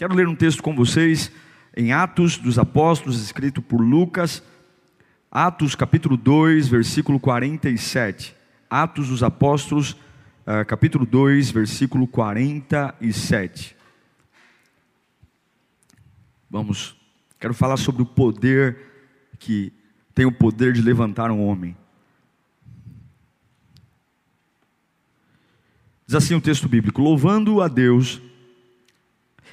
Quero ler um texto com vocês em Atos dos Apóstolos, escrito por Lucas, Atos capítulo 2, versículo 47. Atos dos Apóstolos, uh, capítulo 2, versículo 47. Vamos, quero falar sobre o poder que tem o poder de levantar um homem. Diz assim o texto bíblico: louvando a Deus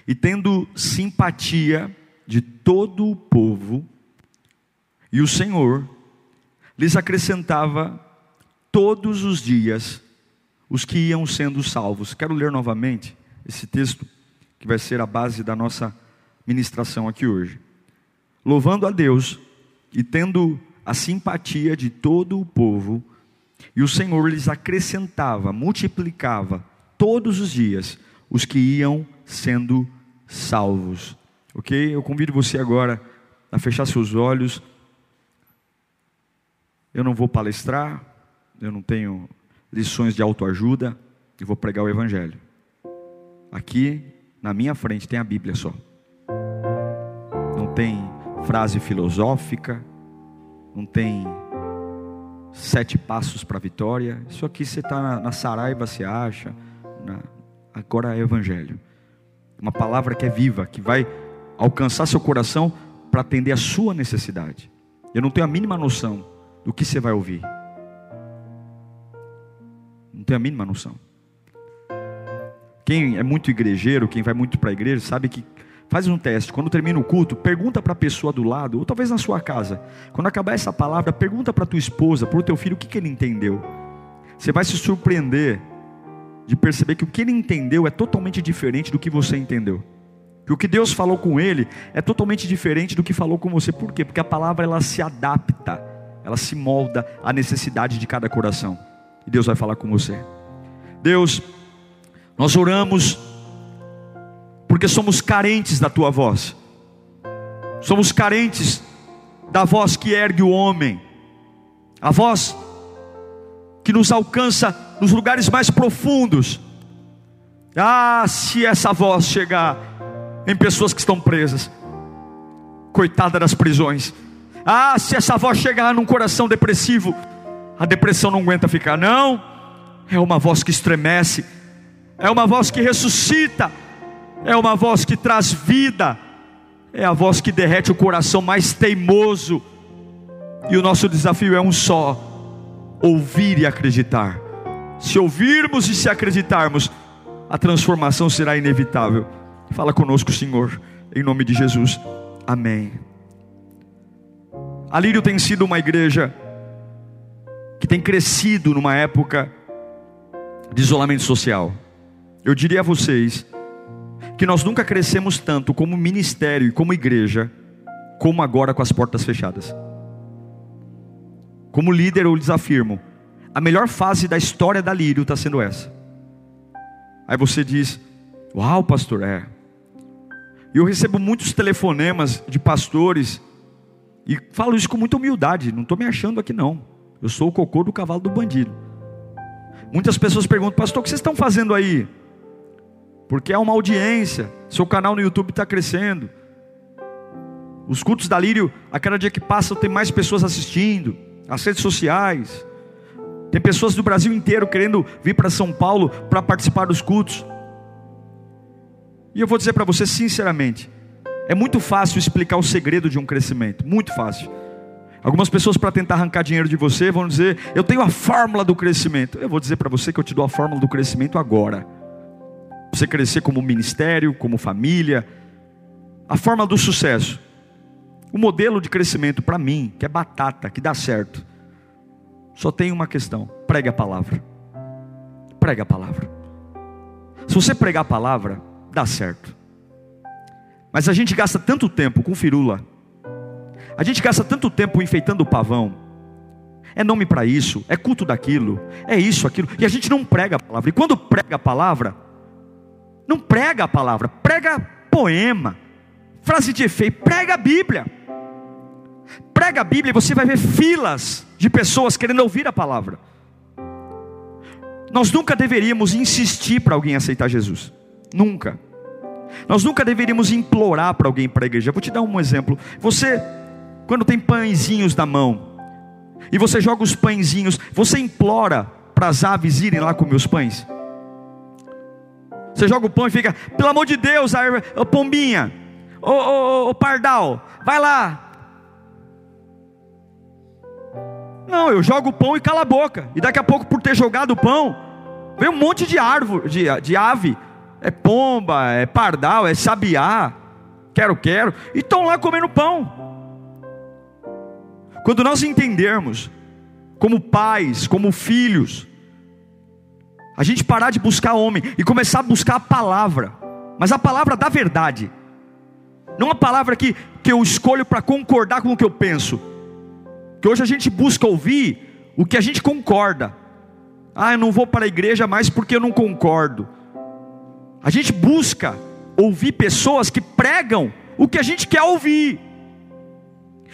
e tendo simpatia de todo o povo, e o Senhor lhes acrescentava todos os dias os que iam sendo salvos. Quero ler novamente esse texto, que vai ser a base da nossa ministração aqui hoje. Louvando a Deus e tendo a simpatia de todo o povo, e o Senhor lhes acrescentava, multiplicava todos os dias os que iam sendo salvos. Ok? Eu convido você agora a fechar seus olhos. Eu não vou palestrar, eu não tenho lições de autoajuda, eu vou pregar o Evangelho. Aqui, na minha frente, tem a Bíblia só. Não tem frase filosófica, não tem sete passos para a vitória. Isso aqui você está na, na, Saraiva, você acha. Na, agora é Evangelho. Uma palavra que é viva, que vai alcançar seu coração para atender a sua necessidade. Eu não tenho a mínima noção do que você vai ouvir. Não tenho a mínima noção. Quem é muito igrejeiro, quem vai muito para a igreja, sabe que faz um teste. Quando termina o culto, pergunta para a pessoa do lado, ou talvez na sua casa. Quando acabar essa palavra, pergunta para tua esposa, para o teu filho, o que, que ele entendeu. Você vai se surpreender de perceber que o que ele entendeu é totalmente diferente do que você entendeu. Que o que Deus falou com ele é totalmente diferente do que falou com você. Por quê? Porque a palavra ela se adapta, ela se molda à necessidade de cada coração. E Deus vai falar com você. Deus, nós oramos porque somos carentes da tua voz. Somos carentes da voz que ergue o homem. A voz que nos alcança nos lugares mais profundos. Ah, se essa voz chegar em pessoas que estão presas, coitada das prisões. Ah, se essa voz chegar num coração depressivo, a depressão não aguenta ficar, não. É uma voz que estremece, é uma voz que ressuscita, é uma voz que traz vida, é a voz que derrete o coração mais teimoso. E o nosso desafio é um só: ouvir e acreditar. Se ouvirmos e se acreditarmos, a transformação será inevitável. Fala conosco, Senhor, em nome de Jesus. Amém. A Lírio tem sido uma igreja que tem crescido numa época de isolamento social. Eu diria a vocês que nós nunca crescemos tanto como ministério e como igreja, como agora com as portas fechadas. Como líder, eu lhes afirmo: a melhor fase da história da Lírio está sendo essa. Aí você diz: Uau, pastor, é. E eu recebo muitos telefonemas de pastores, e falo isso com muita humildade, não estou me achando aqui não. Eu sou o cocô do cavalo do bandido. Muitas pessoas perguntam, pastor, o que vocês estão fazendo aí? Porque é uma audiência, seu canal no YouTube está crescendo. Os cultos da Lírio, a cada dia que passa, tem mais pessoas assistindo, as redes sociais. Tem pessoas do Brasil inteiro querendo vir para São Paulo para participar dos cultos. E eu vou dizer para você sinceramente, é muito fácil explicar o segredo de um crescimento, muito fácil. Algumas pessoas para tentar arrancar dinheiro de você vão dizer: "Eu tenho a fórmula do crescimento". Eu vou dizer para você que eu te dou a fórmula do crescimento agora. Você crescer como ministério, como família, a fórmula do sucesso. O modelo de crescimento para mim, que é batata, que dá certo só tem uma questão: pregue a palavra. Pregue a palavra. Se você pregar a palavra, dá certo. Mas a gente gasta tanto tempo com firula, a gente gasta tanto tempo enfeitando o pavão, é nome para isso, é culto daquilo, é isso, aquilo, e a gente não prega a palavra. E quando prega a palavra, não prega a palavra, prega poema, frase de efeito, prega a Bíblia. Prega a Bíblia e você vai ver filas de pessoas querendo ouvir a palavra. Nós nunca deveríamos insistir para alguém aceitar Jesus. Nunca. Nós nunca deveríamos implorar para alguém para a igreja. vou te dar um exemplo. Você, quando tem pãezinhos na mão, e você joga os pãezinhos, você implora para as aves irem lá comer os pães? Você joga o pão e fica, pelo amor de Deus, a, pombinha, o, o, o pardal, vai lá. Não, eu jogo o pão e cala a boca. E daqui a pouco, por ter jogado o pão, vem um monte de árvore, de, de ave. É pomba, é pardal, é sabiá, quero, quero, e estão lá comendo pão. Quando nós entendermos, como pais, como filhos, a gente parar de buscar homem e começar a buscar a palavra, mas a palavra da verdade, não a palavra que, que eu escolho para concordar com o que eu penso, hoje a gente busca ouvir o que a gente concorda. Ah, eu não vou para a igreja mais porque eu não concordo. A gente busca ouvir pessoas que pregam o que a gente quer ouvir,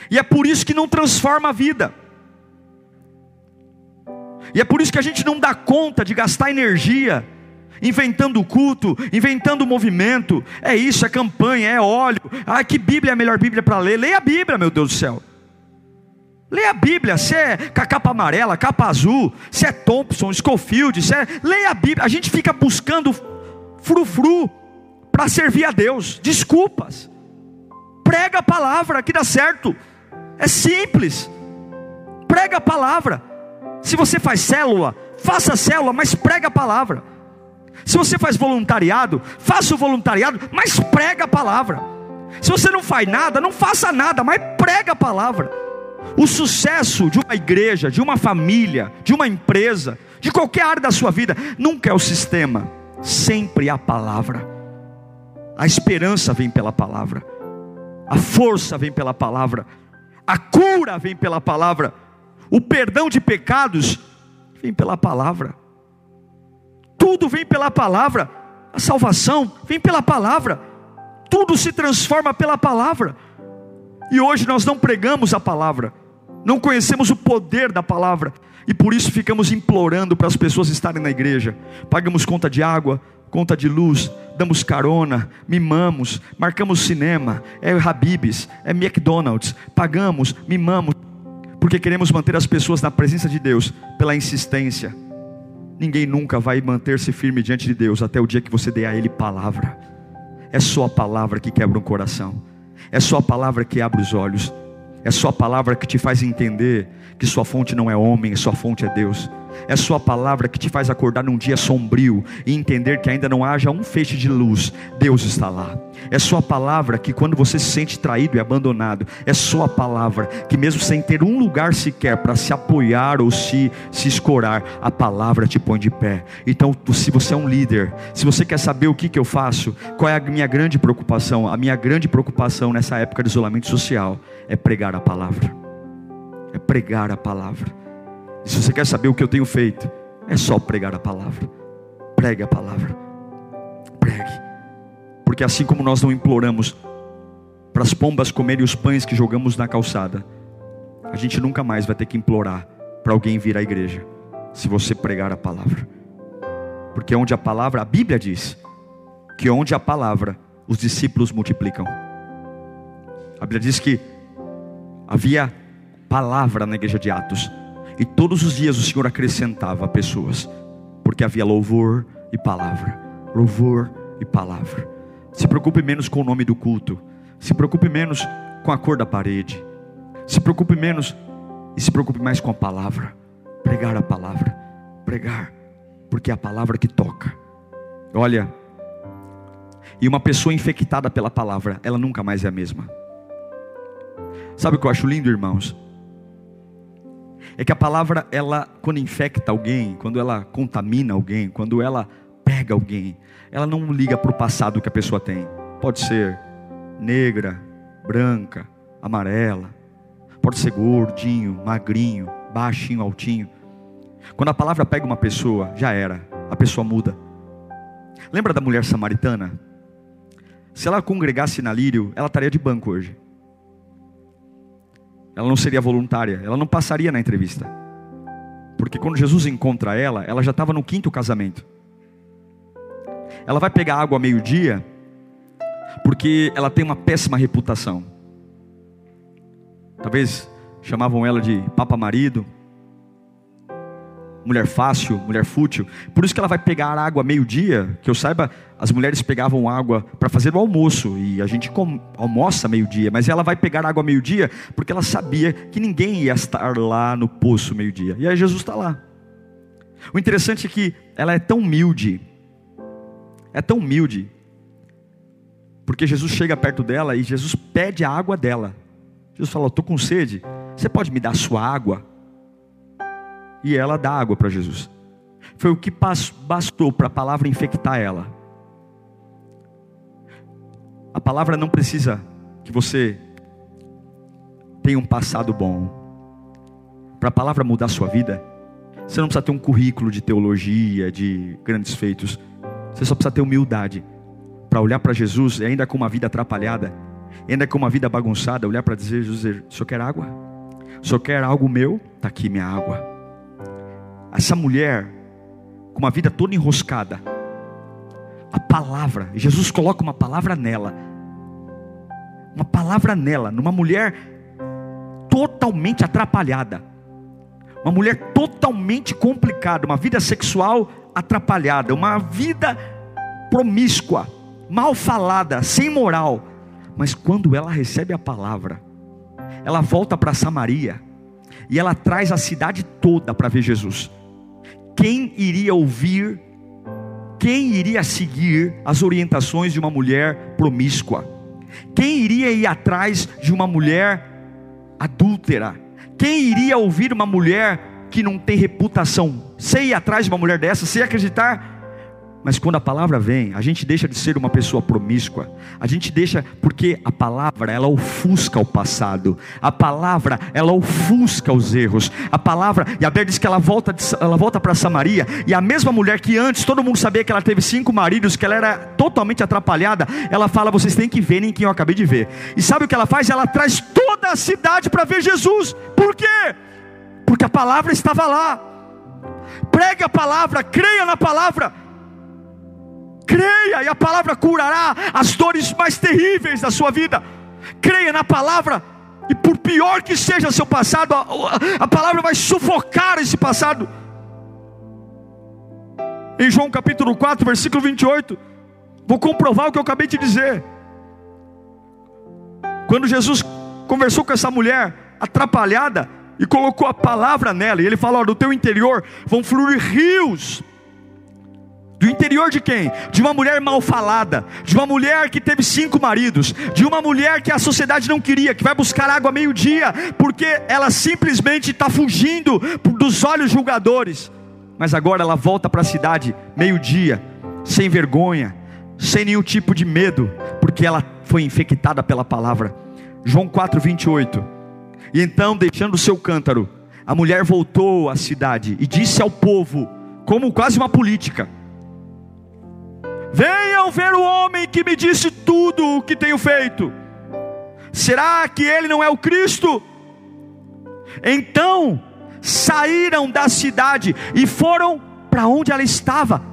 e é por isso que não transforma a vida. E é por isso que a gente não dá conta de gastar energia inventando culto, inventando movimento. É isso, é campanha, é óleo. Ah, que Bíblia é a melhor Bíblia para ler? Leia a Bíblia, meu Deus do céu. Leia a Bíblia, se é com a capa amarela, capa azul, se é Thompson, Schofield, se é... leia a Bíblia. A gente fica buscando frufru para servir a Deus. Desculpas. Prega a palavra que dá certo. É simples. Prega a palavra. Se você faz célula, faça célula, mas prega a palavra. Se você faz voluntariado, faça o voluntariado, mas prega a palavra. Se você não faz nada, não faça nada, mas prega a palavra. O sucesso de uma igreja, de uma família, de uma empresa, de qualquer área da sua vida, nunca é o sistema, sempre a palavra. A esperança vem pela palavra, a força vem pela palavra, a cura vem pela palavra, o perdão de pecados vem pela palavra, tudo vem pela palavra, a salvação vem pela palavra, tudo se transforma pela palavra. E hoje nós não pregamos a palavra, não conhecemos o poder da palavra, e por isso ficamos implorando para as pessoas estarem na igreja. Pagamos conta de água, conta de luz, damos carona, mimamos, marcamos cinema, é Habibs, é McDonald's, pagamos, mimamos, porque queremos manter as pessoas na presença de Deus pela insistência. Ninguém nunca vai manter-se firme diante de Deus até o dia que você dê a Ele palavra. É só a palavra que quebra um coração, é só a palavra que abre os olhos, é só a palavra que te faz entender que sua fonte não é homem, sua fonte é Deus. É Sua palavra que te faz acordar num dia sombrio e entender que ainda não haja um feixe de luz, Deus está lá. É Sua palavra que, quando você se sente traído e abandonado, é Sua palavra que, mesmo sem ter um lugar sequer para se apoiar ou se, se escorar, a palavra te põe de pé. Então, se você é um líder, se você quer saber o que, que eu faço, qual é a minha grande preocupação? A minha grande preocupação nessa época de isolamento social é pregar a palavra. É pregar a palavra e se você quer saber o que eu tenho feito, é só pregar a palavra. Pregue a palavra. Pregue. Porque assim como nós não imploramos para as pombas comerem os pães que jogamos na calçada, a gente nunca mais vai ter que implorar para alguém vir à igreja, se você pregar a palavra. Porque onde a palavra, a Bíblia diz, que onde a palavra, os discípulos multiplicam. A Bíblia diz que havia palavra na igreja de Atos. E todos os dias o Senhor acrescentava pessoas, porque havia louvor e palavra. Louvor e palavra. Se preocupe menos com o nome do culto. Se preocupe menos com a cor da parede. Se preocupe menos e se preocupe mais com a palavra. Pregar a palavra. Pregar, porque é a palavra que toca. Olha, e uma pessoa infectada pela palavra, ela nunca mais é a mesma. Sabe o que eu acho lindo, irmãos? é que a palavra, ela, quando infecta alguém, quando ela contamina alguém, quando ela pega alguém, ela não liga para o passado que a pessoa tem. Pode ser negra, branca, amarela. Pode ser gordinho, magrinho, baixinho, altinho. Quando a palavra pega uma pessoa, já era, a pessoa muda. Lembra da mulher samaritana? Se ela congregasse na Lírio, ela estaria de banco hoje. Ela não seria voluntária, ela não passaria na entrevista. Porque quando Jesus encontra ela, ela já estava no quinto casamento. Ela vai pegar água meio-dia, porque ela tem uma péssima reputação. Talvez chamavam ela de papa marido, mulher fácil, mulher fútil. Por isso que ela vai pegar água meio-dia, que eu saiba, as mulheres pegavam água para fazer o almoço, e a gente almoça meio-dia, mas ela vai pegar água meio-dia porque ela sabia que ninguém ia estar lá no poço meio-dia. E aí Jesus está lá. O interessante é que ela é tão humilde, é tão humilde, porque Jesus chega perto dela e Jesus pede a água dela. Jesus fala: Estou com sede, você pode me dar sua água? E ela dá água para Jesus. Foi o que bastou para a palavra infectar ela. A palavra não precisa que você tenha um passado bom. Para a palavra mudar a sua vida, você não precisa ter um currículo de teologia, de grandes feitos. Você só precisa ter humildade para olhar para Jesus, ainda com uma vida atrapalhada, ainda com uma vida bagunçada, olhar para dizer: Jesus, senhor quer água? Senhor quer algo meu? Está aqui minha água. Essa mulher, com uma vida toda enroscada, a palavra, Jesus coloca uma palavra nela, uma palavra nela, numa mulher totalmente atrapalhada, uma mulher totalmente complicada, uma vida sexual atrapalhada, uma vida promíscua, mal falada, sem moral. Mas quando ela recebe a palavra, ela volta para Samaria e ela traz a cidade toda para ver Jesus. Quem iria ouvir, quem iria seguir as orientações de uma mulher promíscua? Quem iria ir atrás de uma mulher adúltera? Quem iria ouvir uma mulher que não tem reputação? Sei ir atrás de uma mulher dessa, sei acreditar mas quando a palavra vem, a gente deixa de ser uma pessoa promíscua. A gente deixa porque a palavra ela ofusca o passado. A palavra ela ofusca os erros. A palavra e a Bíblia diz que ela volta ela volta para Samaria e a mesma mulher que antes todo mundo sabia que ela teve cinco maridos, que ela era totalmente atrapalhada, ela fala: vocês têm que ver nem quem eu acabei de ver. E sabe o que ela faz? Ela traz toda a cidade para ver Jesus. Por quê? Porque a palavra estava lá. Pregue a palavra, creia na palavra Creia e a palavra curará as dores mais terríveis da sua vida. Creia na palavra e por pior que seja seu passado, a, a palavra vai sufocar esse passado. Em João capítulo 4, versículo 28, vou comprovar o que eu acabei de dizer. Quando Jesus conversou com essa mulher atrapalhada e colocou a palavra nela, e ele falou: do teu interior vão fluir rios do interior de quem? De uma mulher mal falada, de uma mulher que teve cinco maridos, de uma mulher que a sociedade não queria, que vai buscar água meio-dia, porque ela simplesmente está fugindo dos olhos julgadores. Mas agora ela volta para a cidade meio-dia, sem vergonha, sem nenhum tipo de medo, porque ela foi infectada pela palavra. João 4, 28. E então, deixando o seu cântaro, a mulher voltou à cidade e disse ao povo, como quase uma política: Venham ver o homem que me disse tudo o que tenho feito. Será que ele não é o Cristo? Então saíram da cidade e foram para onde ela estava.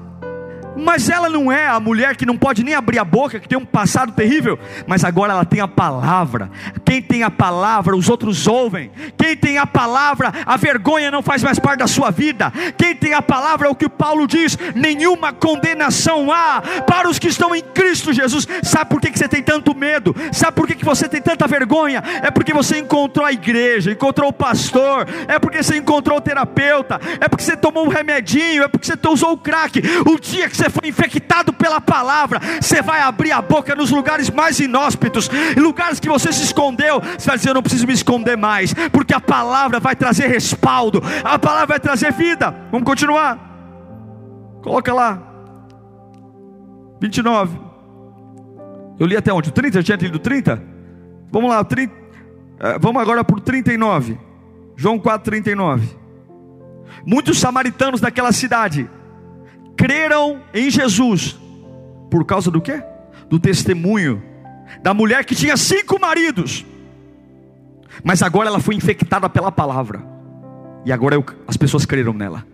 Mas ela não é a mulher que não pode nem abrir a boca, que tem um passado terrível, mas agora ela tem a palavra. Quem tem a palavra, os outros ouvem. Quem tem a palavra, a vergonha não faz mais parte da sua vida. Quem tem a palavra, é o que Paulo diz: nenhuma condenação há para os que estão em Cristo Jesus. Sabe por que você tem tanto medo? Sabe por que você tem tanta vergonha? É porque você encontrou a igreja, encontrou o pastor, é porque você encontrou o terapeuta, é porque você tomou um remedinho, é porque você usou o crack. O dia que você foi infectado pela palavra, você vai abrir a boca nos lugares mais inóspitos, lugares que você se escondeu. Você vai dizer: Eu não preciso me esconder mais, porque a palavra vai trazer respaldo, a palavra vai trazer vida. Vamos continuar. Coloca lá, 29. Eu li até onde? O 30? Já tinha lido 30? Vamos lá, 30, é, vamos agora para o 39. João 4, 39. Muitos samaritanos daquela cidade creram em Jesus. Por causa do quê? Do testemunho da mulher que tinha cinco maridos. Mas agora ela foi infectada pela palavra. E agora eu, as pessoas creram nela.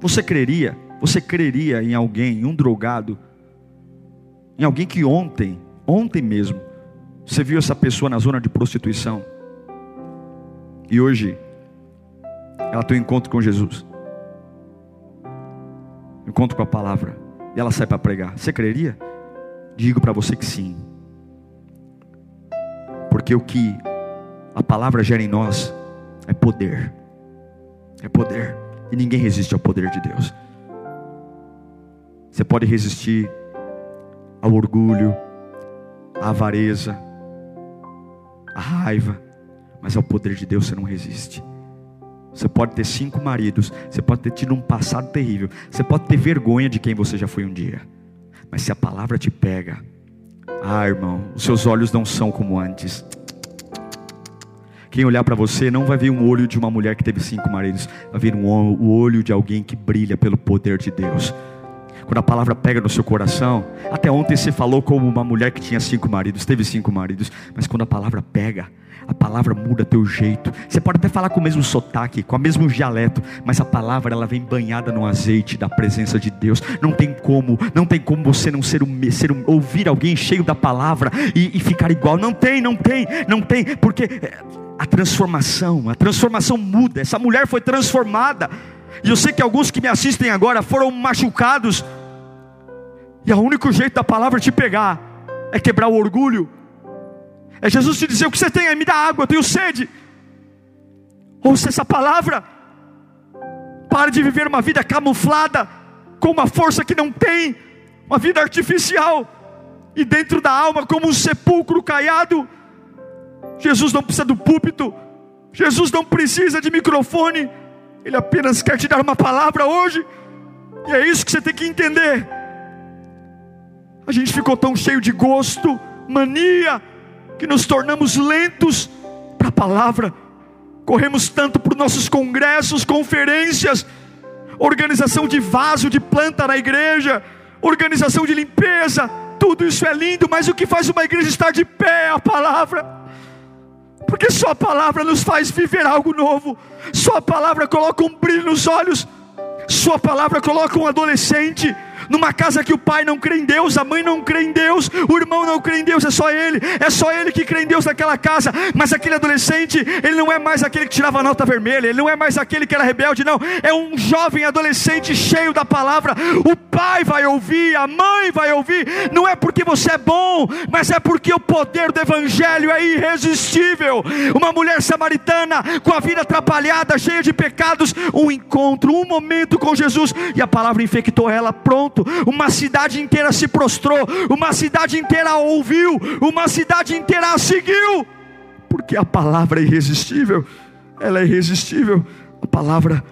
Você creria? Você creria em alguém, em um drogado, em alguém que ontem, ontem mesmo, você viu essa pessoa na zona de prostituição? E hoje, ela tem um encontro com Jesus, encontro com a palavra, e ela sai para pregar. Você creria? Digo para você que sim, porque o que a palavra gera em nós é poder, é poder, e ninguém resiste ao poder de Deus. Você pode resistir ao orgulho, à avareza, à raiva, mas ao poder de Deus você não resiste. Você pode ter cinco maridos, você pode ter tido um passado terrível, você pode ter vergonha de quem você já foi um dia, mas se a palavra te pega, ah, irmão, os seus olhos não são como antes. Quem olhar para você não vai ver um olho de uma mulher que teve cinco maridos, vai ver um, o olho de alguém que brilha pelo poder de Deus. Quando a palavra pega no seu coração, até ontem você falou como uma mulher que tinha cinco maridos, teve cinco maridos, mas quando a palavra pega, a palavra muda teu jeito. Você pode até falar com o mesmo sotaque, com o mesmo dialeto, mas a palavra ela vem banhada no azeite da presença de Deus. Não tem como, não tem como você não ser um, ser um ouvir alguém cheio da palavra e, e ficar igual. Não tem, não tem, não tem, porque eh, a transformação, a transformação muda. Essa mulher foi transformada. E eu sei que alguns que me assistem agora foram machucados. E o único jeito da palavra te pegar é quebrar o orgulho. É Jesus te dizer: O que você tem aí? Me dá água, eu tenho sede. Ouça essa palavra. Pare de viver uma vida camuflada, com uma força que não tem, uma vida artificial, e dentro da alma, como um sepulcro caiado. Jesus não precisa do púlpito, Jesus não precisa de microfone, Ele apenas quer te dar uma palavra hoje, e é isso que você tem que entender. A gente ficou tão cheio de gosto, mania, que nos tornamos lentos para a palavra, corremos tanto para os nossos congressos, conferências, organização de vaso, de planta na igreja, organização de limpeza, tudo isso é lindo, mas o que faz uma igreja estar de pé é a palavra. Porque só a palavra nos faz viver algo novo. Só a palavra coloca um brilho nos olhos. Sua palavra coloca um adolescente numa casa que o pai não crê em Deus, a mãe não crê em Deus, o irmão não crê em Deus, é só ele, é só ele que crê em Deus naquela casa. Mas aquele adolescente, ele não é mais aquele que tirava nota vermelha, ele não é mais aquele que era rebelde, não. É um jovem adolescente cheio da palavra. O pai vai ouvir, a mãe vai ouvir. Não é porque você é bom, mas é porque o poder do evangelho é irresistível. Uma mulher samaritana com a vida atrapalhada, cheia de pecados, um encontro, um momento com Jesus e a palavra infectou ela. Pronto uma cidade inteira se prostrou, uma cidade inteira ouviu, uma cidade inteira a seguiu, porque a palavra é irresistível, ela é irresistível, a palavra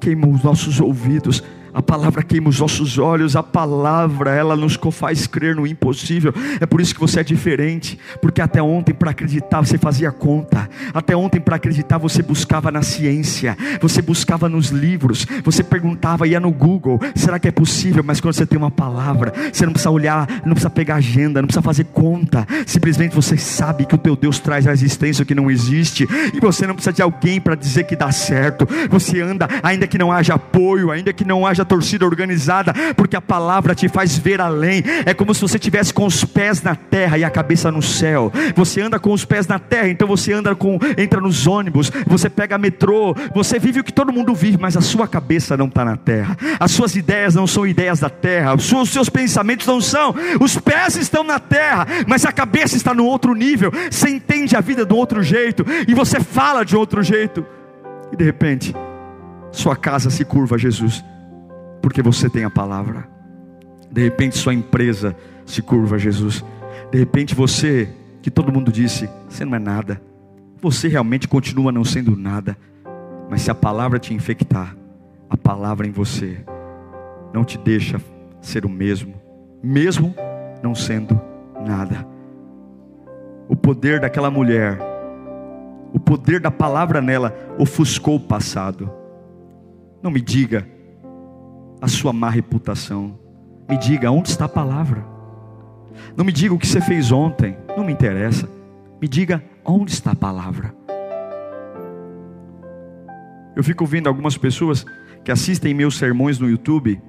queima os nossos ouvidos, a palavra queima os nossos olhos, a palavra, ela nos faz crer no impossível. É por isso que você é diferente, porque até ontem para acreditar você fazia conta, até ontem para acreditar você buscava na ciência, você buscava nos livros, você perguntava, ia no Google, será que é possível? Mas quando você tem uma palavra, você não precisa olhar, não precisa pegar agenda, não precisa fazer conta, simplesmente você sabe que o teu Deus traz a existência que não existe, e você não precisa de alguém para dizer que dá certo, você anda, ainda que não haja apoio, ainda que não haja a torcida organizada, porque a palavra te faz ver além. É como se você tivesse com os pés na terra e a cabeça no céu. Você anda com os pés na terra, então você anda com entra nos ônibus, você pega metrô, você vive o que todo mundo vive, mas a sua cabeça não está na terra. As suas ideias não são ideias da terra. Os seus, os seus pensamentos não são. Os pés estão na terra, mas a cabeça está no outro nível. Você entende a vida de outro jeito e você fala de outro jeito. E de repente, sua casa se curva a Jesus porque você tem a palavra. De repente sua empresa se curva a Jesus. De repente você, que todo mundo disse, você não é nada. Você realmente continua não sendo nada. Mas se a palavra te infectar, a palavra em você não te deixa ser o mesmo, mesmo não sendo Nada. O poder daquela mulher, o poder da palavra nela, ofuscou o passado. Não me diga a sua má reputação. Me diga onde está a palavra. Não me diga o que você fez ontem. Não me interessa. Me diga onde está a palavra. Eu fico ouvindo algumas pessoas que assistem meus sermões no YouTube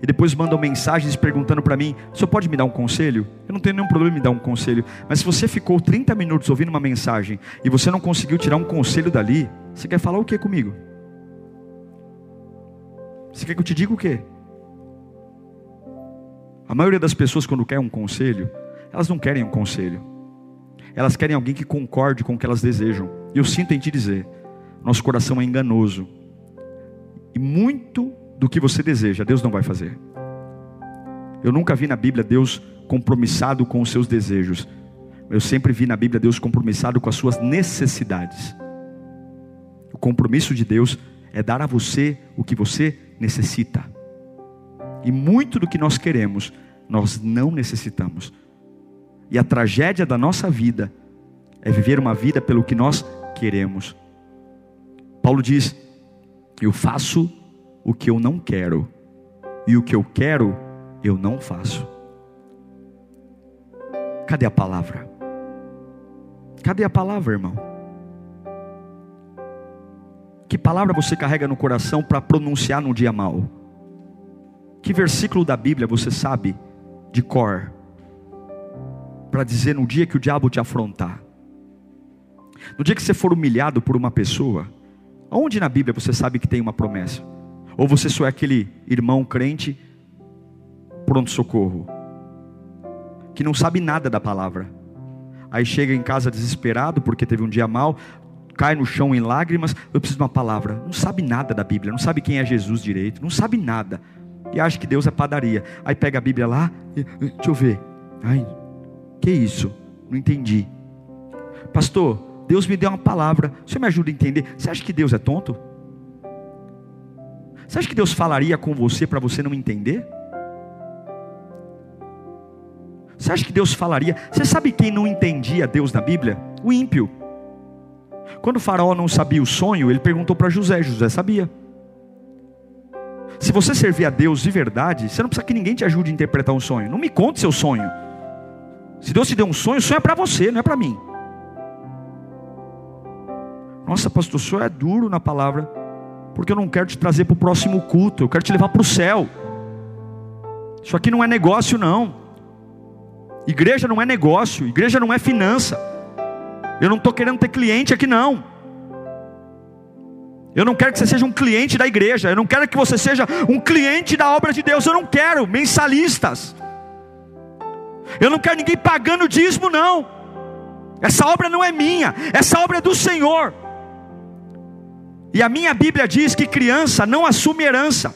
e depois mandam mensagens perguntando para mim: "O senhor pode me dar um conselho?" Eu não tenho nenhum problema em dar um conselho, mas se você ficou 30 minutos ouvindo uma mensagem e você não conseguiu tirar um conselho dali, você quer falar o que comigo? Você quer que eu te diga o quê? A maioria das pessoas, quando quer um conselho, elas não querem um conselho, elas querem alguém que concorde com o que elas desejam. E eu sinto em te dizer: nosso coração é enganoso, e muito do que você deseja, Deus não vai fazer. Eu nunca vi na Bíblia Deus compromissado com os seus desejos. Eu sempre vi na Bíblia Deus compromissado com as suas necessidades. O compromisso de Deus é dar a você o que você necessita. E muito do que nós queremos, nós não necessitamos. E a tragédia da nossa vida é viver uma vida pelo que nós queremos. Paulo diz: Eu faço o que eu não quero, e o que eu quero, eu não faço. Cadê a palavra? Cadê a palavra, irmão? Que palavra você carrega no coração para pronunciar no dia mal? Que versículo da Bíblia você sabe de cor para dizer no dia que o diabo te afrontar? No dia que você for humilhado por uma pessoa, Onde na Bíblia você sabe que tem uma promessa? Ou você só é aquele irmão crente, pronto-socorro, que não sabe nada da palavra. Aí chega em casa desesperado porque teve um dia mal, cai no chão em lágrimas, eu preciso de uma palavra. Não sabe nada da Bíblia, não sabe quem é Jesus direito, não sabe nada. E acha que Deus é padaria. Aí pega a Bíblia lá, e, deixa eu ver. Ai, que isso? Não entendi. Pastor, Deus me deu uma palavra. Você me ajuda a entender? Você acha que Deus é tonto? Você acha que Deus falaria com você para você não entender? Você acha que Deus falaria? Você sabe quem não entendia Deus na Bíblia? O ímpio. Quando o faraó não sabia o sonho, ele perguntou para José, José sabia. Se você servir a Deus de verdade, você não precisa que ninguém te ajude a interpretar um sonho. Não me conte seu sonho. Se Deus te deu um sonho, o sonho é para você, não é para mim. Nossa, pastor, o senhor é duro na palavra, porque eu não quero te trazer para o próximo culto, eu quero te levar para o céu. Isso aqui não é negócio, não. Igreja não é negócio, igreja não é finança. Eu não estou querendo ter cliente aqui, não. Eu não quero que você seja um cliente da igreja. Eu não quero que você seja um cliente da obra de Deus. Eu não quero mensalistas. Eu não quero ninguém pagando dízimo, não. Essa obra não é minha. Essa obra é do Senhor. E a minha Bíblia diz que criança não assume herança.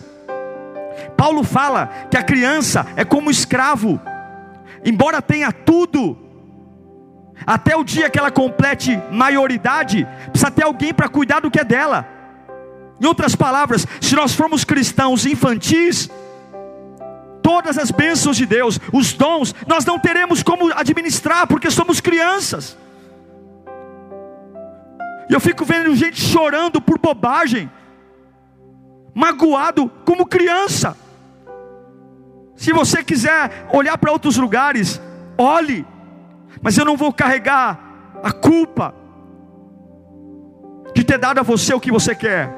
Paulo fala que a criança é como escravo, embora tenha tudo, até o dia que ela complete maioridade, precisa ter alguém para cuidar do que é dela. Em outras palavras, se nós formos cristãos infantis, todas as bênçãos de Deus, os dons, nós não teremos como administrar, porque somos crianças. E eu fico vendo gente chorando por bobagem, magoado como criança. Se você quiser olhar para outros lugares, olhe, mas eu não vou carregar a culpa de ter dado a você o que você quer.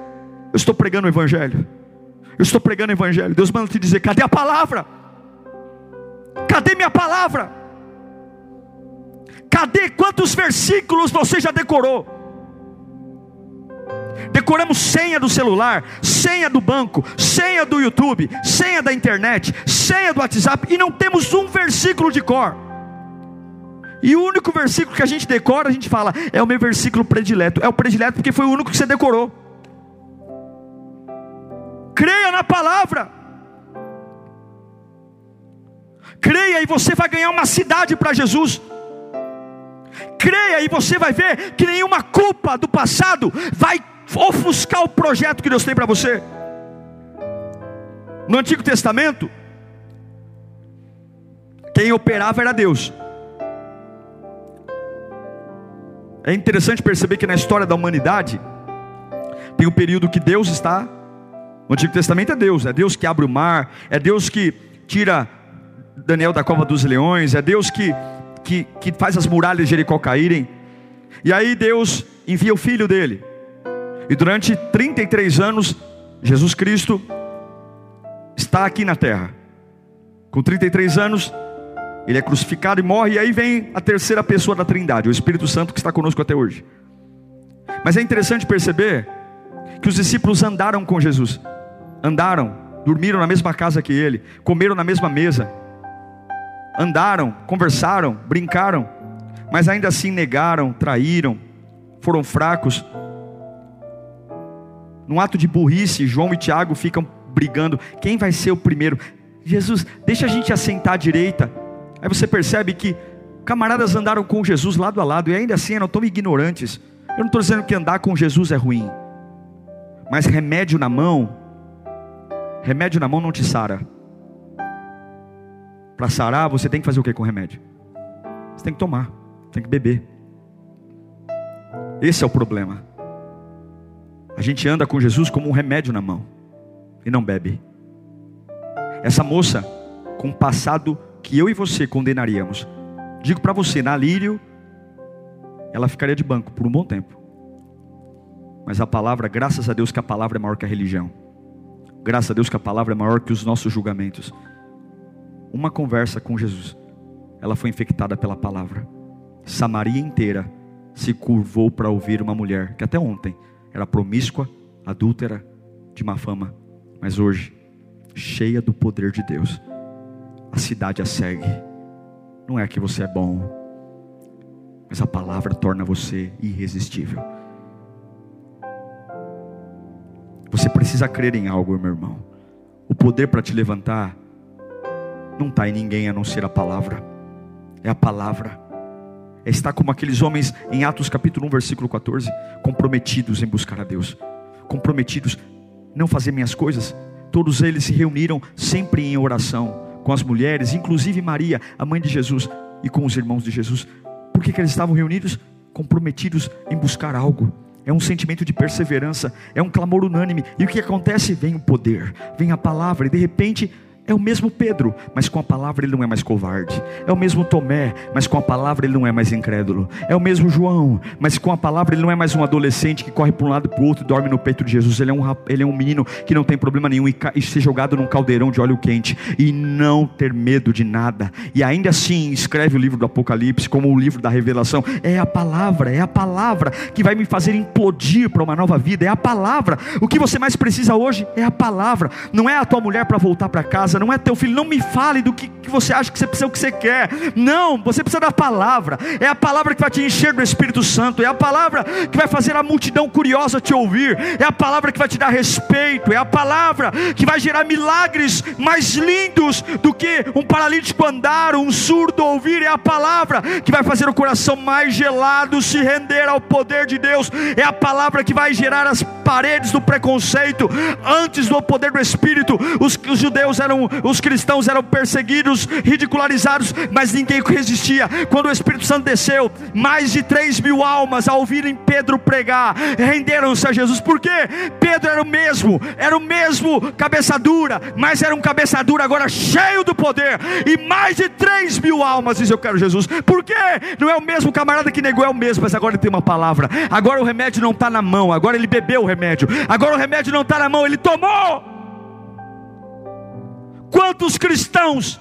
Eu estou pregando o Evangelho. Eu estou pregando o Evangelho. Deus manda te dizer: cadê a palavra? Cadê minha palavra? Cadê quantos versículos você já decorou? decoramos senha do celular, senha do banco, senha do YouTube, senha da internet, senha do WhatsApp e não temos um versículo de cor. E o único versículo que a gente decora, a gente fala, é o meu versículo predileto. É o predileto porque foi o único que você decorou. Creia na palavra. Creia e você vai ganhar uma cidade para Jesus. Creia e você vai ver que nenhuma culpa do passado vai ofuscar o projeto que Deus tem para você. No Antigo Testamento, quem operava era Deus. É interessante perceber que na história da humanidade tem um período que Deus está. O Antigo Testamento é Deus, é Deus que abre o mar, é Deus que tira Daniel da cova dos leões, é Deus que, que, que faz as muralhas de Jericó caírem. E aí Deus envia o filho dele. E durante 33 anos, Jesus Cristo está aqui na terra. Com 33 anos, ele é crucificado e morre, e aí vem a terceira pessoa da Trindade, o Espírito Santo que está conosco até hoje. Mas é interessante perceber que os discípulos andaram com Jesus, andaram, dormiram na mesma casa que ele, comeram na mesma mesa, andaram, conversaram, brincaram, mas ainda assim negaram, traíram, foram fracos. Num ato de burrice, João e Tiago ficam brigando: quem vai ser o primeiro? Jesus, deixa a gente assentar à direita. Aí você percebe que camaradas andaram com Jesus lado a lado e ainda assim eram tão ignorantes. Eu não estou dizendo que andar com Jesus é ruim, mas remédio na mão, remédio na mão não te sara. Para sarar, você tem que fazer o que com remédio? Você tem que tomar, tem que beber. Esse é o problema. A gente anda com Jesus como um remédio na mão e não bebe. Essa moça, com um passado que eu e você condenaríamos. Digo para você, na Lírio, ela ficaria de banco por um bom tempo. Mas a palavra, graças a Deus que a palavra é maior que a religião. Graças a Deus que a palavra é maior que os nossos julgamentos. Uma conversa com Jesus, ela foi infectada pela palavra. Samaria inteira se curvou para ouvir uma mulher que até ontem era promíscua, adúltera, de má fama, mas hoje cheia do poder de Deus a cidade a segue. Não é que você é bom, mas a palavra torna você irresistível. Você precisa crer em algo, meu irmão. O poder para te levantar não está em ninguém a não ser a palavra. É a palavra. É estar como aqueles homens em Atos capítulo 1, versículo 14, comprometidos em buscar a Deus. Comprometidos, não fazer minhas coisas. Todos eles se reuniram sempre em oração com as mulheres, inclusive Maria, a mãe de Jesus, e com os irmãos de Jesus. Por que, que eles estavam reunidos? Comprometidos em buscar algo. É um sentimento de perseverança, é um clamor unânime. E o que acontece? Vem o poder, vem a palavra, e de repente é o mesmo Pedro, mas com a palavra ele não é mais covarde. É o mesmo Tomé, mas com a palavra ele não é mais incrédulo. É o mesmo João, mas com a palavra ele não é mais um adolescente que corre para um lado e para o outro e dorme no peito de Jesus. Ele é um, ele é um menino que não tem problema nenhum e, e ser jogado num caldeirão de óleo quente e não ter medo de nada. E ainda assim escreve o livro do Apocalipse como o livro da revelação. É a palavra, é a palavra que vai me fazer implodir para uma nova vida. É a palavra. O que você mais precisa hoje é a palavra. Não é a tua mulher para voltar para casa não é teu filho. Não me fale do que, que você acha que você precisa, o que você quer. Não, você precisa da palavra. É a palavra que vai te encher do Espírito Santo. É a palavra que vai fazer a multidão curiosa te ouvir. É a palavra que vai te dar respeito. É a palavra que vai gerar milagres mais lindos do que um paralítico andar, um surdo ouvir. É a palavra que vai fazer o coração mais gelado se render ao poder de Deus. É a palavra que vai gerar as paredes do preconceito antes do poder do Espírito. Os, os judeus eram os cristãos eram perseguidos, ridicularizados, mas ninguém resistia. Quando o Espírito Santo desceu, mais de 3 mil almas, ao ouvirem Pedro pregar, renderam-se a Jesus. Por quê? Pedro era o mesmo, era o mesmo cabeça dura, mas era um cabeça dura agora cheio do poder. E mais de 3 mil almas diz: Eu quero Jesus. Por quê? Não é o mesmo camarada que negou, é o mesmo, mas agora ele tem uma palavra. Agora o remédio não está na mão, agora ele bebeu o remédio. Agora o remédio não está na mão, ele tomou. Quantos cristãos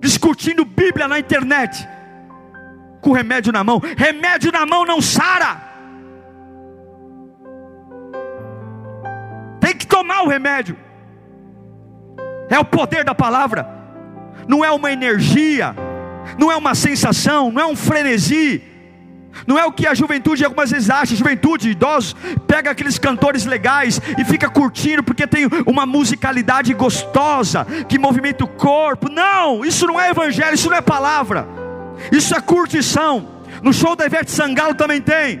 discutindo Bíblia na internet, com remédio na mão? Remédio na mão não sara. Tem que tomar o remédio. É o poder da palavra. Não é uma energia, não é uma sensação, não é um frenesi não é o que a juventude algumas vezes acha, juventude, idosos, pega aqueles cantores legais e fica curtindo porque tem uma musicalidade gostosa que movimenta o corpo. Não, isso não é evangelho, isso não é palavra. Isso é curtição. No show da Ivete Sangalo também tem.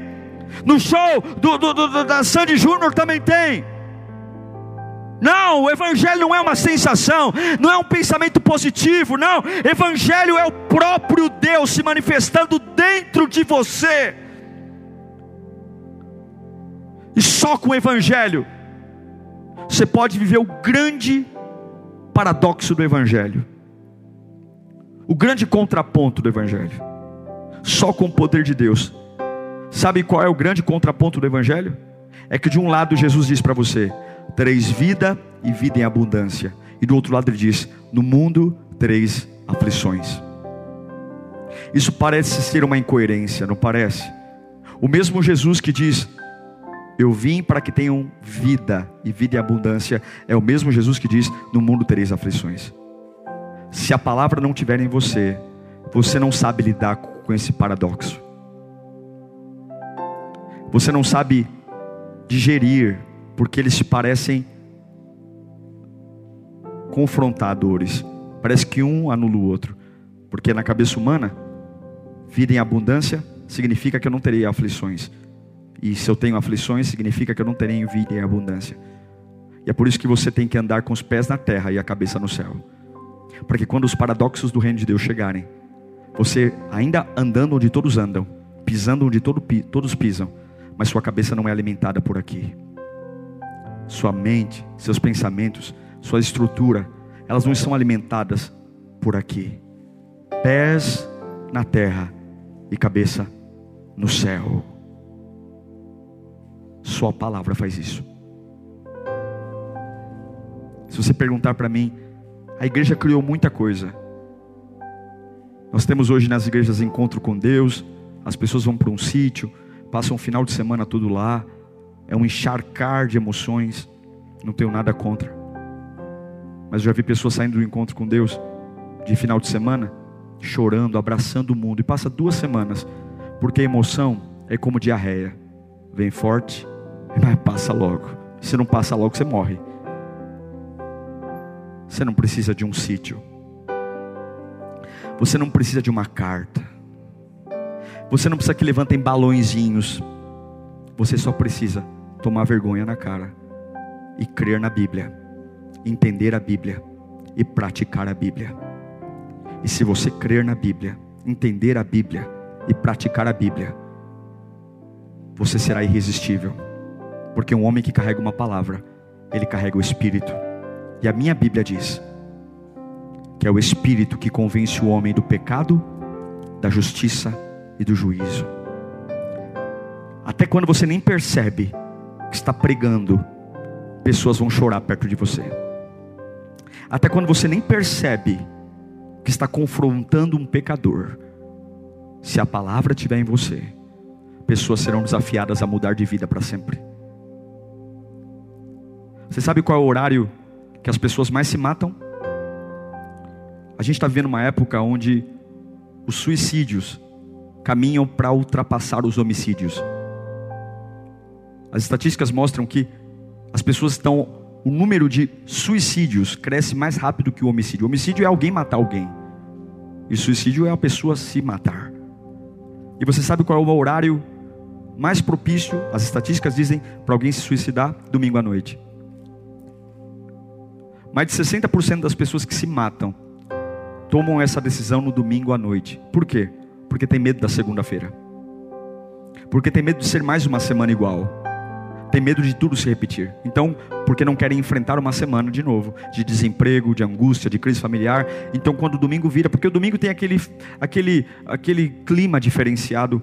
No show do, do, do da Sandy Júnior também tem. Não, o Evangelho não é uma sensação, não é um pensamento positivo, não. Evangelho é o próprio Deus se manifestando dentro de você. E só com o Evangelho você pode viver o grande paradoxo do Evangelho, o grande contraponto do Evangelho. Só com o poder de Deus. Sabe qual é o grande contraponto do Evangelho? É que de um lado Jesus diz para você: tereis vida e vida em abundância. E do outro lado ele diz: no mundo tereis aflições. Isso parece ser uma incoerência, não parece? O mesmo Jesus que diz: Eu vim para que tenham vida e vida em abundância, é o mesmo Jesus que diz: No mundo tereis aflições. Se a palavra não tiver em você, você não sabe lidar com esse paradoxo. Você não sabe digerir, porque eles se parecem confrontadores. Parece que um anula o outro. Porque na cabeça humana, vida em abundância significa que eu não terei aflições. E se eu tenho aflições, significa que eu não terei vida em abundância. E é por isso que você tem que andar com os pés na terra e a cabeça no céu. Para que quando os paradoxos do reino de Deus chegarem, você ainda andando onde todos andam, pisando onde todo, todos pisam, mas sua cabeça não é alimentada por aqui. Sua mente, seus pensamentos, sua estrutura, elas não são alimentadas por aqui. Pés na terra e cabeça no céu. Sua palavra faz isso. Se você perguntar para mim, a igreja criou muita coisa. Nós temos hoje nas igrejas encontro com Deus, as pessoas vão para um sítio, passam um final de semana todo lá, é um encharcar de emoções, não tenho nada contra. Mas eu já vi pessoas saindo do encontro com Deus de final de semana, chorando, abraçando o mundo, e passa duas semanas, porque a emoção é como diarreia, vem forte, mas passa logo. Se não passa logo, você morre. Você não precisa de um sítio. Você não precisa de uma carta. Você não precisa que levantem balõezinhos. Você só precisa tomar vergonha na cara e crer na Bíblia, entender a Bíblia e praticar a Bíblia. E se você crer na Bíblia, entender a Bíblia e praticar a Bíblia, você será irresistível. Porque um homem que carrega uma palavra, ele carrega o Espírito. E a minha Bíblia diz que é o Espírito que convence o homem do pecado, da justiça e do juízo. Até quando você nem percebe está pregando, pessoas vão chorar perto de você. Até quando você nem percebe que está confrontando um pecador, se a palavra estiver em você, pessoas serão desafiadas a mudar de vida para sempre. Você sabe qual é o horário que as pessoas mais se matam? A gente está vivendo uma época onde os suicídios caminham para ultrapassar os homicídios. As estatísticas mostram que as pessoas estão. O número de suicídios cresce mais rápido que o homicídio. O homicídio é alguém matar alguém. E suicídio é a pessoa se matar. E você sabe qual é o horário mais propício? As estatísticas dizem para alguém se suicidar domingo à noite. Mais de 60% das pessoas que se matam tomam essa decisão no domingo à noite. Por quê? Porque tem medo da segunda-feira. Porque tem medo de ser mais uma semana igual. Tem medo de tudo se repetir. Então, porque não querem enfrentar uma semana de novo, de desemprego, de angústia, de crise familiar. Então, quando o domingo vira, porque o domingo tem aquele, aquele, aquele clima diferenciado.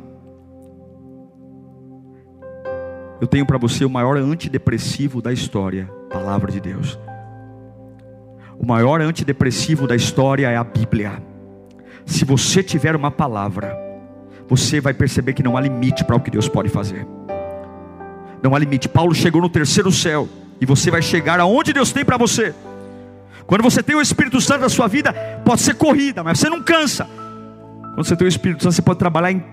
Eu tenho para você o maior antidepressivo da história, palavra de Deus. O maior antidepressivo da história é a Bíblia. Se você tiver uma palavra, você vai perceber que não há limite para o que Deus pode fazer. Não há limite. Paulo chegou no terceiro céu e você vai chegar aonde Deus tem para você. Quando você tem o Espírito Santo na sua vida, pode ser corrida, mas você não cansa. Quando você tem o Espírito Santo, você pode trabalhar em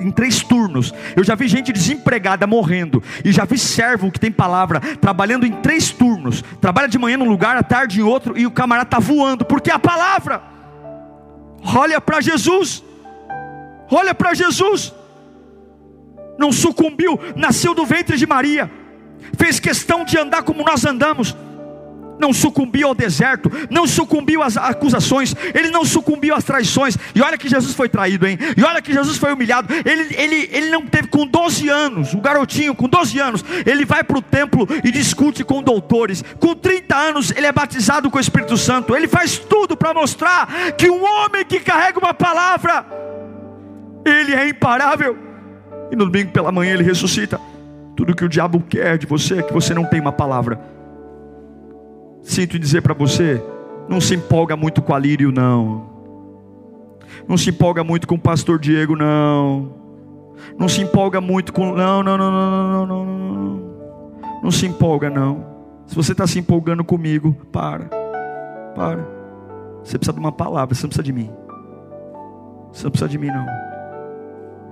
em três turnos. Eu já vi gente desempregada morrendo. E já vi servo que tem palavra trabalhando em três turnos. Trabalha de manhã num lugar, à tarde em outro. E o camarada está voando. Porque é a palavra. Olha para Jesus. Olha para Jesus. Não sucumbiu. Nasceu do ventre de Maria. Fez questão de andar como nós andamos. não sucumbiu ao deserto, não sucumbiu às acusações, ele não sucumbiu às traições. E olha que Jesus foi traído, hein? E olha que Jesus foi humilhado. Ele, ele, ele não teve com 12 anos, o garotinho com 12 anos, ele vai para o templo e discute com doutores. Com 30 anos, ele é batizado com o Espírito Santo. Ele faz tudo para mostrar que um homem que carrega uma palavra, ele é imparável. E no domingo pela manhã ele ressuscita. Tudo que o diabo quer de você é que você não tem uma palavra. Sinto dizer para você, não se empolga muito com a Lírio, não. Não se empolga muito com o pastor Diego, não. Não se empolga muito com. Não, não, não, não, não, não, não. Não se empolga, não. Se você está se empolgando comigo, para. Para. Você precisa de uma palavra, você não precisa de mim. Você não precisa de mim, não.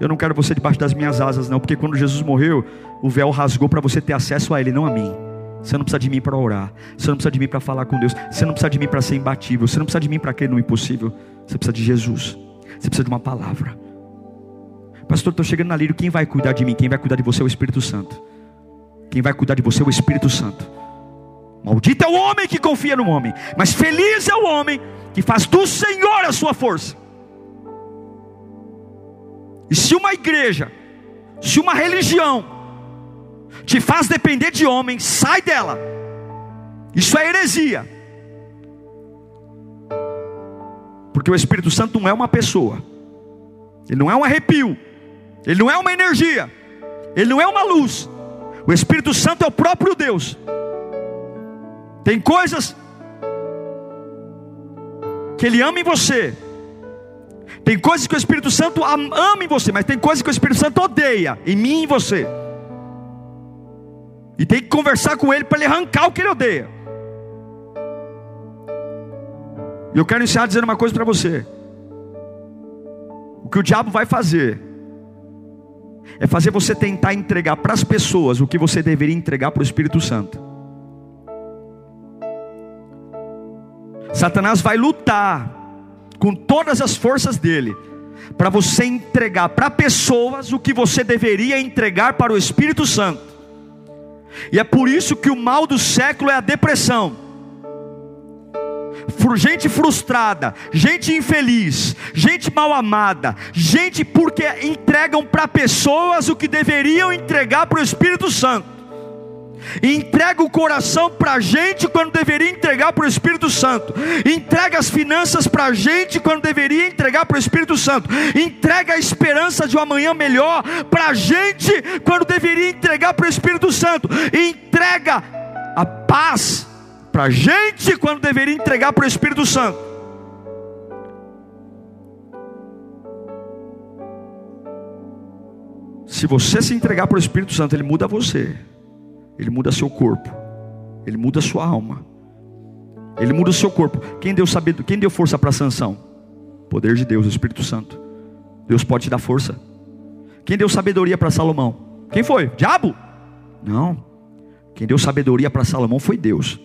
Eu não quero você debaixo das minhas asas, não, porque quando Jesus morreu, o véu rasgou para você ter acesso a Ele, não a mim. Você não precisa de mim para orar. Você não precisa de mim para falar com Deus. Você não precisa de mim para ser imbatível. Você não precisa de mim para crer no impossível. Você precisa de Jesus. Você precisa de uma palavra. Pastor, estou chegando na lírio. Quem vai cuidar de mim? Quem vai cuidar de você é o Espírito Santo. Quem vai cuidar de você é o Espírito Santo. Maldito é o homem que confia no homem, mas feliz é o homem que faz do Senhor a sua força. E se uma igreja, se uma religião te faz depender de homem, sai dela. Isso é heresia. Porque o Espírito Santo não é uma pessoa. Ele não é um arrepio. Ele não é uma energia. Ele não é uma luz. O Espírito Santo é o próprio Deus. Tem coisas que Ele ama em você. Tem coisas que o Espírito Santo ama em você, mas tem coisas que o Espírito Santo odeia em mim e em você. E tem que conversar com Ele para ele arrancar o que Ele odeia. E eu quero ensinar dizendo uma coisa para você. O que o diabo vai fazer é fazer você tentar entregar para as pessoas o que você deveria entregar para o Espírito Santo. Satanás vai lutar com todas as forças dele para você entregar para pessoas o que você deveria entregar para o Espírito Santo. E é por isso que o mal do século é a depressão. Gente frustrada, gente infeliz, gente mal amada, gente porque entregam para pessoas o que deveriam entregar para o Espírito Santo entrega o coração para a gente quando deveria entregar para o Espírito Santo, entrega as finanças para a gente quando deveria entregar para o Espírito Santo, entrega a esperança de um amanhã melhor para a gente quando deveria entregar para o Espírito Santo, entrega a paz para a gente quando deveria entregar para o Espírito Santo. Se você se entregar para o Espírito Santo, ele muda você. Ele muda seu corpo. Ele muda sua alma. Ele muda o seu corpo. Quem deu sabedoria, quem deu força para Sansão? Poder de Deus, o Espírito Santo. Deus pode te dar força. Quem deu sabedoria para Salomão? Quem foi? Diabo? Não. Quem deu sabedoria para Salomão foi Deus.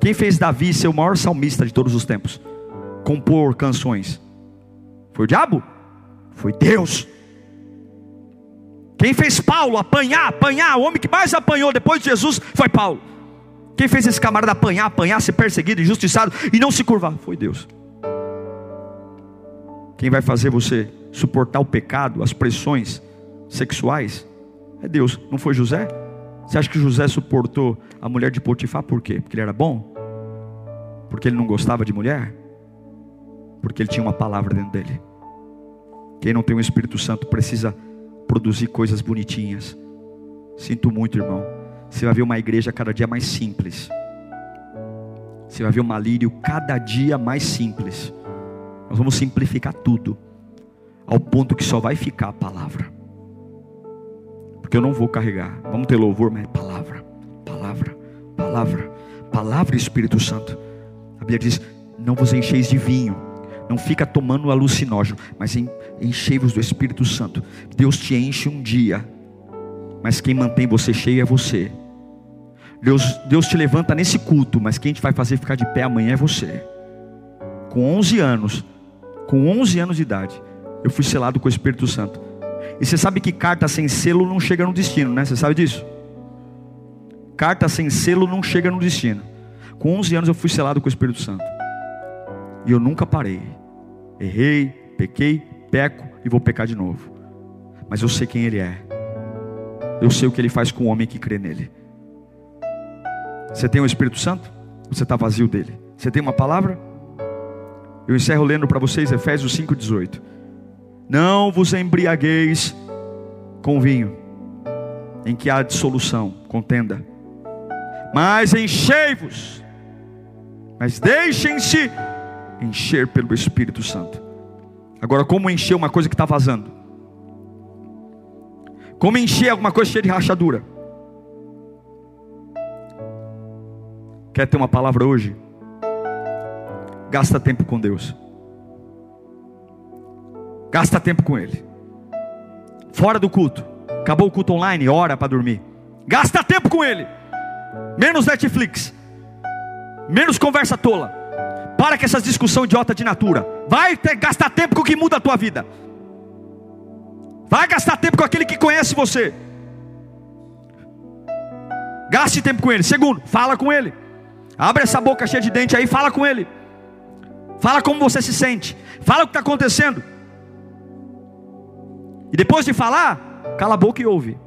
Quem fez Davi ser o maior salmista de todos os tempos? Compor canções. Foi o diabo? Foi Deus. Quem fez Paulo apanhar, apanhar, o homem que mais apanhou depois de Jesus foi Paulo. Quem fez esse camarada apanhar, apanhar, ser perseguido, injustiçado e não se curvar? Foi Deus. Quem vai fazer você suportar o pecado, as pressões sexuais? É Deus, não foi José? Você acha que José suportou a mulher de Potifar por quê? Porque ele era bom? Porque ele não gostava de mulher? Porque ele tinha uma palavra dentro dele. Quem não tem o Espírito Santo precisa produzir coisas bonitinhas. Sinto muito, irmão. Você vai ver uma igreja cada dia mais simples. Você vai ver uma lírio cada dia mais simples. Nós vamos simplificar tudo, ao ponto que só vai ficar a palavra. Porque eu não vou carregar. Vamos ter louvor, mas é palavra, palavra, palavra, palavra Espírito Santo. A Bíblia diz: não vos encheis de vinho não fica tomando alucinógeno, mas enchei-vos do Espírito Santo. Deus te enche um dia, mas quem mantém você cheio é você. Deus, Deus te levanta nesse culto, mas quem te vai fazer ficar de pé amanhã é você. Com 11 anos, com 11 anos de idade, eu fui selado com o Espírito Santo. E você sabe que carta sem selo não chega no destino, né? Você sabe disso? Carta sem selo não chega no destino. Com 11 anos eu fui selado com o Espírito Santo. E eu nunca parei. Errei, pequei, peco e vou pecar de novo. Mas eu sei quem Ele é. Eu sei o que Ele faz com o homem que crê nele. Você tem o Espírito Santo? Você está vazio dele? Você tem uma palavra? Eu encerro lendo para vocês Efésios 5,18. Não vos embriagueis com vinho, em que há dissolução, contenda, mas enchei-vos, mas deixem-se encher pelo Espírito Santo. Agora, como encher uma coisa que está vazando? Como encher alguma coisa cheia de rachadura? Quer ter uma palavra hoje? Gasta tempo com Deus. Gasta tempo com Ele. Fora do culto. Acabou o culto online, hora para dormir. Gasta tempo com Ele. Menos Netflix. Menos conversa tola. Para com essas discussões idiota de natura. Vai ter, gastar tempo com o que muda a tua vida. Vai gastar tempo com aquele que conhece você. Gaste tempo com ele. Segundo, fala com ele. Abre essa boca cheia de dente aí, fala com ele. Fala como você se sente. Fala o que está acontecendo. E depois de falar, cala a boca e ouve.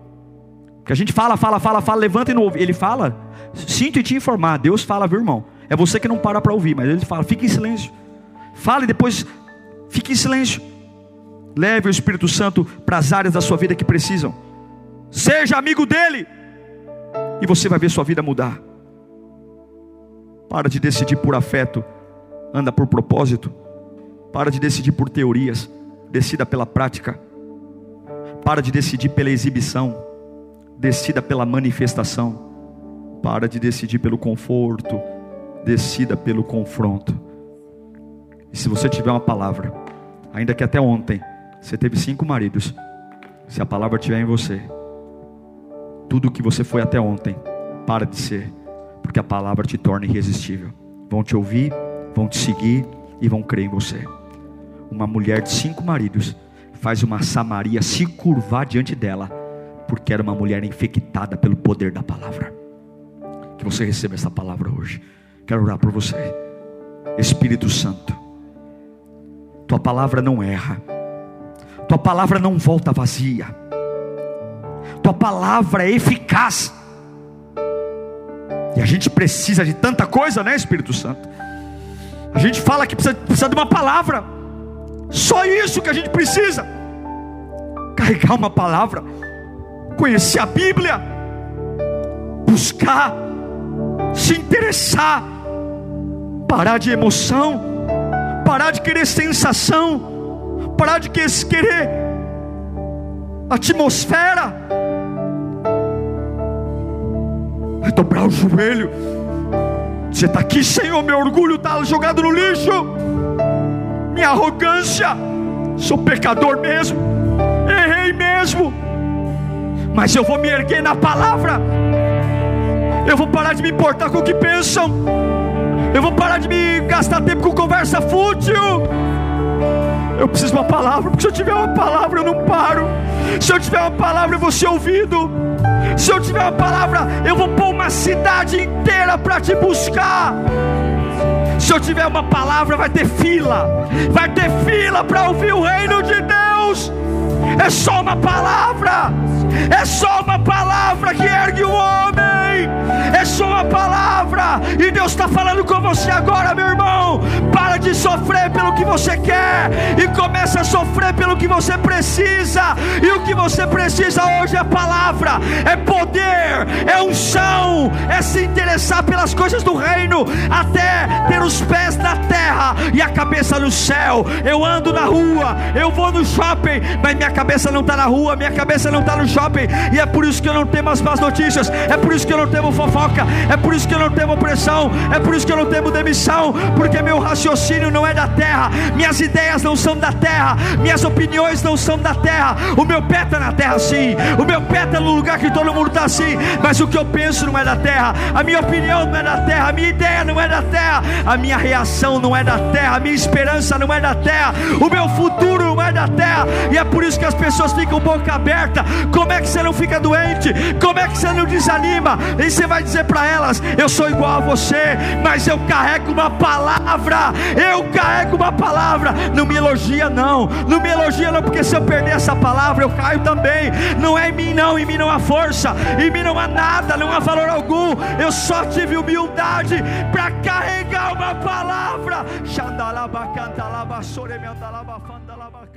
Porque a gente fala, fala, fala, fala, levanta e não ouve. Ele fala, sinto e te informar. Deus fala, viu irmão? É você que não para para ouvir, mas ele fala, fique em silêncio. Fale depois fique em silêncio. Leve o Espírito Santo para as áreas da sua vida que precisam. Seja amigo dele. E você vai ver sua vida mudar. Para de decidir por afeto, anda por propósito. Para de decidir por teorias, decida pela prática. Para de decidir pela exibição, decida pela manifestação. Para de decidir pelo conforto, decida pelo confronto. E se você tiver uma palavra, ainda que até ontem você teve cinco maridos, se a palavra estiver em você, tudo que você foi até ontem, para de ser porque a palavra te torna irresistível. Vão te ouvir, vão te seguir e vão crer em você. Uma mulher de cinco maridos faz uma Samaria se curvar diante dela, porque era uma mulher infectada pelo poder da palavra. Que você receba essa palavra hoje. Quero orar por você. Espírito Santo, tua palavra não erra, tua palavra não volta vazia, tua palavra é eficaz e a gente precisa de tanta coisa, né, Espírito Santo? A gente fala que precisa, precisa de uma palavra. Só isso que a gente precisa. Carregar uma palavra, conhecer a Bíblia, buscar, se interessar, parar de emoção, parar de querer sensação, parar de querer atmosfera. Dobrar o joelho. Você está aqui, Senhor, meu orgulho está jogado no lixo, minha arrogância, sou pecador mesmo, errei mesmo, mas eu vou me erguer na palavra, eu vou parar de me importar com o que pensam, eu vou parar de me gastar tempo com conversa fútil. Eu preciso de uma palavra, porque se eu tiver uma palavra eu não paro. Se eu tiver uma palavra eu vou ser ouvido. Se eu tiver uma palavra, eu vou pôr uma cidade inteira para te buscar. Se eu tiver uma palavra, vai ter fila, vai ter fila para ouvir o reino de Deus. É só uma palavra, é só uma palavra que ergue falando com você agora, meu irmão. De sofrer pelo que você quer e começa a sofrer pelo que você precisa, e o que você precisa hoje é palavra, é poder, é unção, é se interessar pelas coisas do reino, até ter os pés na terra e a cabeça no céu. Eu ando na rua, eu vou no shopping, mas minha cabeça não está na rua, minha cabeça não está no shopping, e é por isso que eu não tenho as más notícias, é por isso que eu não tenho fofoca, é por isso que eu não tenho opressão, é por isso que eu não tenho demissão, porque meu raciocínio não é da terra, minhas ideias não são da terra, minhas opiniões não são da terra. O meu pé está na terra sim, o meu pé está no lugar que todo mundo está assim, mas o que eu penso não é da terra, a minha opinião não é da terra, a minha ideia não é da terra, a minha reação não é da terra, a minha esperança não é da terra, o meu futuro não é da terra, e é por isso que as pessoas ficam boca aberta. Como é que você não fica doente? Como é que você não desanima? E você vai dizer para elas: Eu sou igual a você, mas eu carrego uma palavra, eu carrego uma palavra. Não me elogia, não, não me elogia, não, porque se eu perder essa palavra, eu caio também. Não é em mim, não, em mim não há força, em mim não há nada, não há valor algum. Eu só tive humildade para carregar uma palavra. Xandalaba, cantalaba, soremandalaba, fandalaba, cantalaba.